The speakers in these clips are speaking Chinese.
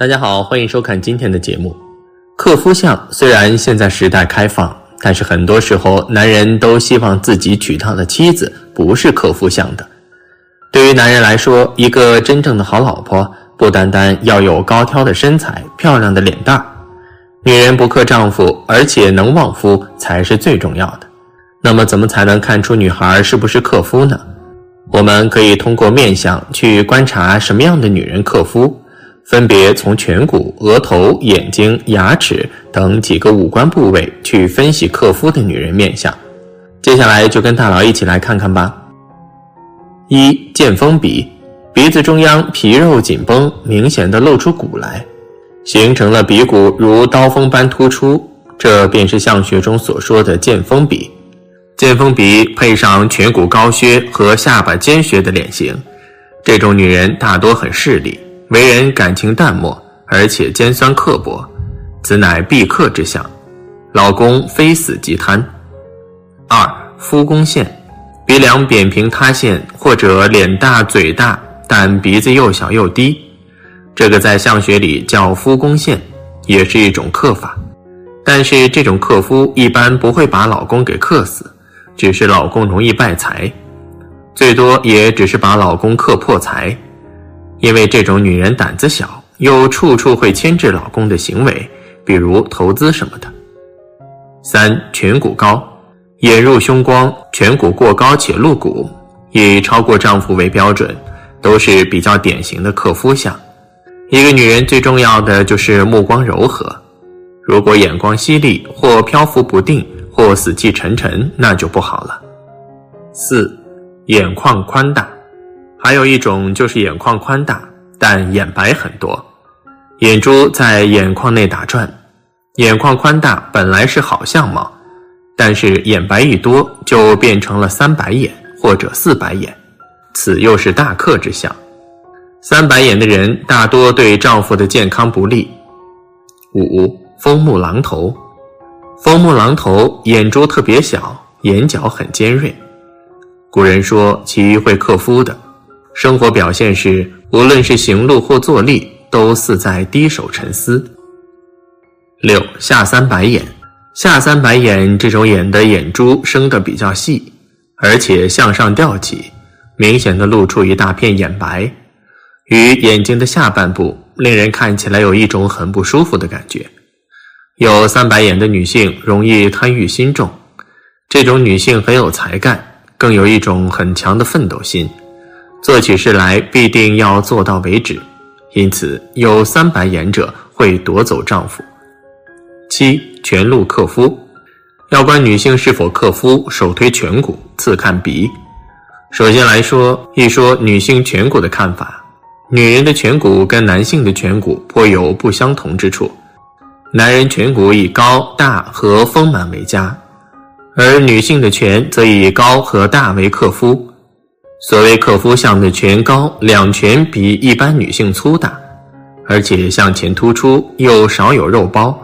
大家好，欢迎收看今天的节目。克夫相虽然现在时代开放，但是很多时候男人都希望自己娶到的妻子不是克夫相的。对于男人来说，一个真正的好老婆，不单单要有高挑的身材、漂亮的脸蛋，女人不克丈夫，而且能旺夫才是最重要的。那么，怎么才能看出女孩是不是克夫呢？我们可以通过面相去观察什么样的女人克夫。分别从颧骨、额头、眼睛、牙齿等几个五官部位去分析克夫的女人面相。接下来就跟大佬一起来看看吧。一剑锋鼻，鼻子中央皮肉紧绷，明显的露出骨来，形成了鼻骨如刀锋般突出，这便是相学中所说的剑锋鼻。剑锋鼻配上颧骨高削和下巴尖削的脸型，这种女人大多很势利。为人感情淡漠，而且尖酸刻薄，此乃必克之相。老公非死即贪。二夫宫陷，鼻梁扁平塌陷，或者脸大嘴大，但鼻子又小又低，这个在相学里叫夫宫陷，也是一种克法。但是这种克夫一般不会把老公给克死，只是老公容易败财，最多也只是把老公克破财。因为这种女人胆子小，又处处会牵制老公的行为，比如投资什么的。三颧骨高，眼入凶光，颧骨过高且露骨，以超过丈夫为标准，都是比较典型的克夫相。一个女人最重要的就是目光柔和，如果眼光犀利，或漂浮不定，或死气沉沉，那就不好了。四眼眶宽大。还有一种就是眼眶宽大，但眼白很多，眼珠在眼眶内打转。眼眶宽大本来是好相貌，但是眼白一多就变成了三白眼或者四白眼，此又是大克之相。三白眼的人大多对丈夫的健康不利。五风木狼头，风木狼头眼珠特别小，眼角很尖锐。古人说其会克夫的。生活表现是，无论是行路或坐立，都似在低首沉思。六下三白眼，下三白眼这种眼的眼珠生得比较细，而且向上吊起，明显的露出一大片眼白，与眼睛的下半部，令人看起来有一种很不舒服的感觉。有三白眼的女性容易贪欲心重，这种女性很有才干，更有一种很强的奋斗心。做起事来必定要做到为止，因此有三白眼者会夺走丈夫。七全露克夫，要观女性是否克夫，首推颧骨，次看鼻。首先来说一说女性颧骨的看法，女人的颧骨跟男性的颧骨颇有不相同之处。男人颧骨以高大和丰满为佳，而女性的颧则以高和大为克夫。所谓克夫相的颧高，两颧比一般女性粗大，而且向前突出，又少有肉包。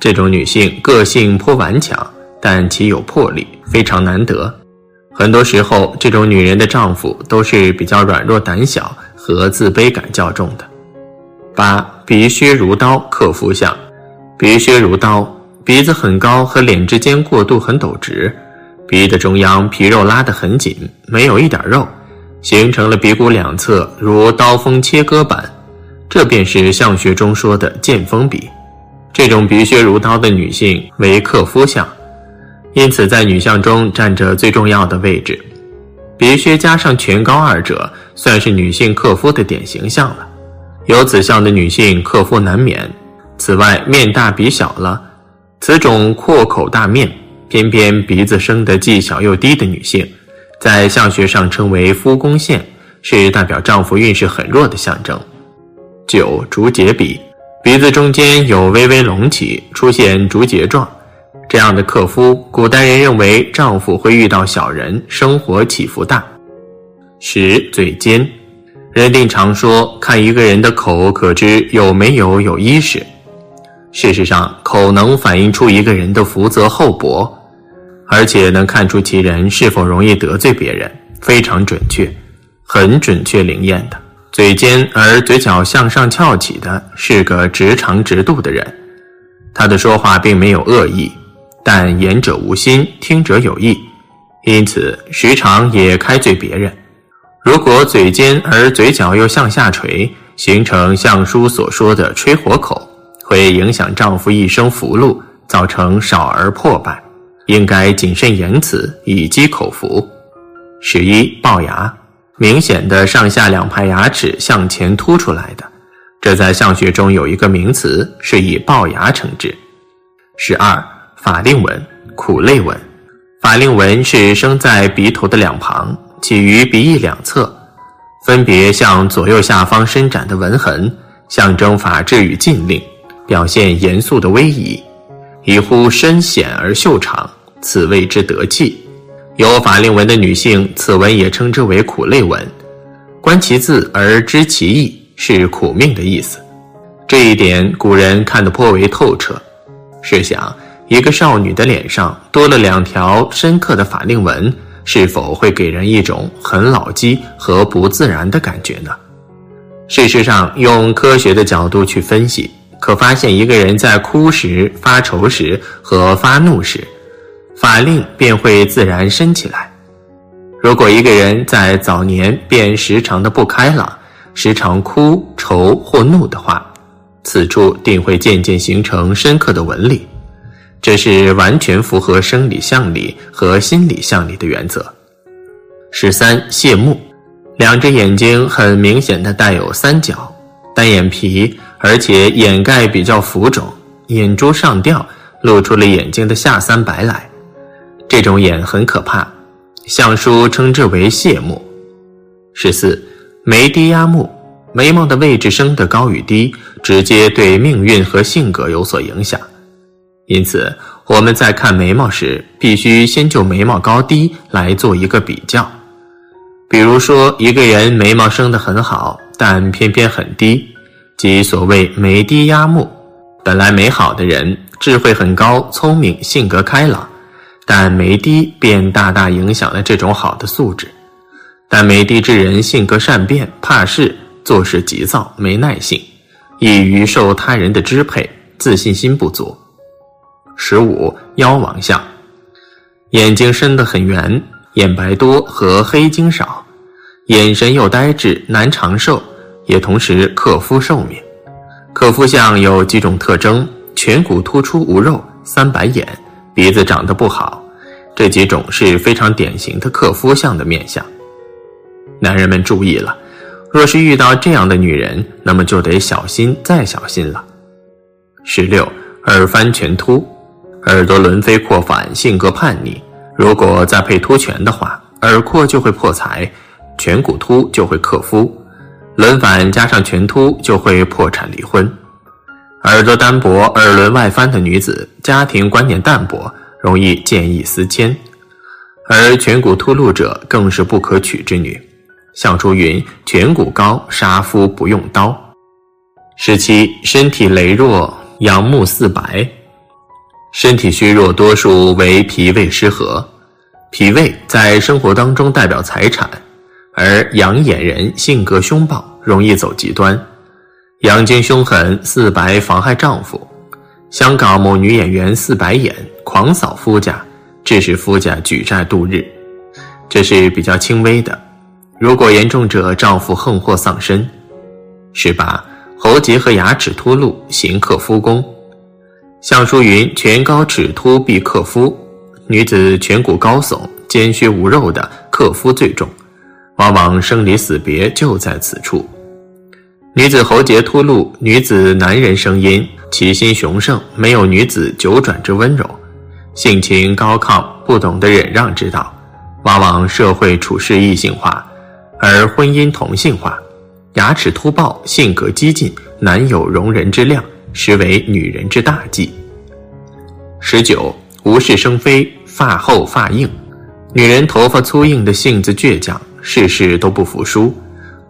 这种女性个性颇顽强，但其有魄力，非常难得。很多时候，这种女人的丈夫都是比较软弱、胆小和自卑感较重的。八鼻削如刀，克夫相。鼻削如刀，鼻子很高，和脸之间过渡很陡直。鼻的中央皮肉拉得很紧，没有一点肉，形成了鼻骨两侧如刀锋切割般，这便是相学中说的剑锋鼻。这种鼻削如刀的女性为克夫相，因此在女相中占着最重要的位置。鼻削加上颧高二者，算是女性克夫的典型相了。有此相的女性克夫难免。此外，面大鼻小了，此种阔口大面。偏偏鼻子生得既小又低的女性，在相学上称为夫宫线，是代表丈夫运势很弱的象征。九竹节鼻，鼻子中间有微微隆起，出现竹节状，这样的克夫，古代人认为丈夫会遇到小人，生活起伏大。十嘴尖，人定常说看一个人的口，可知有没有有衣食。事实上，口能反映出一个人的福泽厚薄，而且能看出其人是否容易得罪别人，非常准确，很准确灵验的。嘴尖而嘴角向上翘起的是个直肠直肚的人，他的说话并没有恶意，但言者无心，听者有意，因此时常也开罪别人。如果嘴尖而嘴角又向下垂，形成相书所说的吹火口，会影响丈夫一生福禄，造成少儿破败，应该谨慎言辞，以积口福。十一龅牙。明显的上下两排牙齿向前凸出来的，这在相学中有一个名词，是以龅牙称之。十二法令纹、苦泪纹，法令纹是生在鼻头的两旁，起于鼻翼两侧，分别向左右下方伸展的纹痕，象征法治与禁令，表现严肃的威仪，以乎深显而秀长，此谓之得气。有法令纹的女性，此纹也称之为苦泪纹。观其字而知其意，是苦命的意思。这一点古人看得颇为透彻。试想，一个少女的脸上多了两条深刻的法令纹，是否会给人一种很老积和不自然的感觉呢？事实上，用科学的角度去分析，可发现一个人在哭时、发愁时和发怒时。法令便会自然升起来。如果一个人在早年便时常的不开朗，时常哭愁或怒的话，此处定会渐渐形成深刻的纹理。这是完全符合生理相理和心理相理的原则。十三谢幕，两只眼睛很明显的带有三角，单眼皮，而且眼盖比较浮肿，眼珠上吊，露出了眼睛的下三白来。这种眼很可怕，相书称之为谢目。十四，眉低压目，眉毛的位置升得高与低，直接对命运和性格有所影响。因此，我们在看眉毛时，必须先就眉毛高低来做一个比较。比如说，一个人眉毛生得很好，但偏偏很低，即所谓眉低压目。本来美好的人，智慧很高，聪明，性格开朗。但眉低便大大影响了这种好的素质。但眉低之人性格善变，怕事，做事急躁，没耐性，易于受他人的支配，自信心不足。十五妖王相，眼睛深得很圆，眼白多和黑睛少，眼神又呆滞，难长寿，也同时克夫寿命。克夫相有几种特征：颧骨突出无肉，三白眼。鼻子长得不好，这几种是非常典型的克夫相的面相。男人们注意了，若是遇到这样的女人，那么就得小心再小心了。十六，耳翻颧突，耳朵轮飞扩反，性格叛逆。如果再配突颧的话，耳廓就会破财，颧骨突就会克夫，轮反加上颧突就会破产离婚。耳朵单薄、耳轮外翻的女子，家庭观念淡薄，容易见异思迁；而颧骨突露者更是不可取之女。相书云：“颧骨高，杀夫不用刀。”十七，身体羸弱，阳目似白，身体虚弱多数为脾胃失和。脾胃在生活当中代表财产，而养眼人性格凶暴，容易走极端。阳精凶狠，四白妨害丈夫。香港某女演员四白眼，狂扫夫家，致使夫家举债度日。这是比较轻微的。如果严重者，丈夫横祸丧身。十八，喉结和牙齿脱落，行克夫宫。相书云：颧高齿突必克夫。女子颧骨高耸、肩削无肉的，克夫最重，往往生离死别就在此处。女子喉结突露，女子男人声音，其心雄盛，没有女子九转之温柔，性情高亢，不懂得忍让之道，往往社会处事异性化，而婚姻同性化。牙齿突暴，性格激进，难有容人之量，实为女人之大忌。十九，无事生非，发厚发硬，女人头发粗硬的性子倔强，事事都不服输，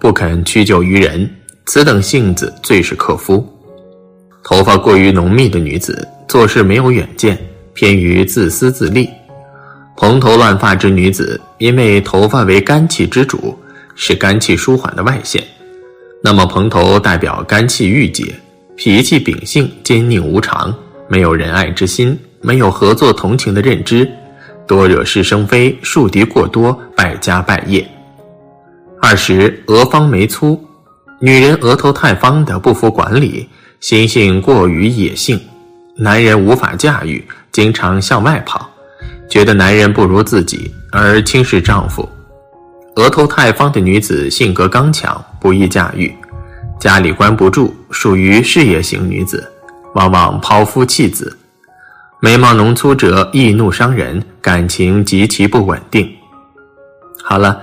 不肯屈就于人。此等性子最是克夫。头发过于浓密的女子，做事没有远见，偏于自私自利；蓬头乱发之女子，因为头发为肝气之主，是肝气舒缓的外现，那么蓬头代表肝气郁结，脾气秉性坚佞无常，没有仁爱之心，没有合作同情的认知，多惹是生非，树敌过多，败家败业。二十，额方眉粗，女人额头太方的不服管理，心性过于野性，男人无法驾驭，经常向外跑，觉得男人不如自己而轻视丈夫。额头太方的女子性格刚强，不易驾驭，家里关不住，属于事业型女子，往往抛夫弃子。眉毛浓粗者易怒伤人，感情极其不稳定。好了。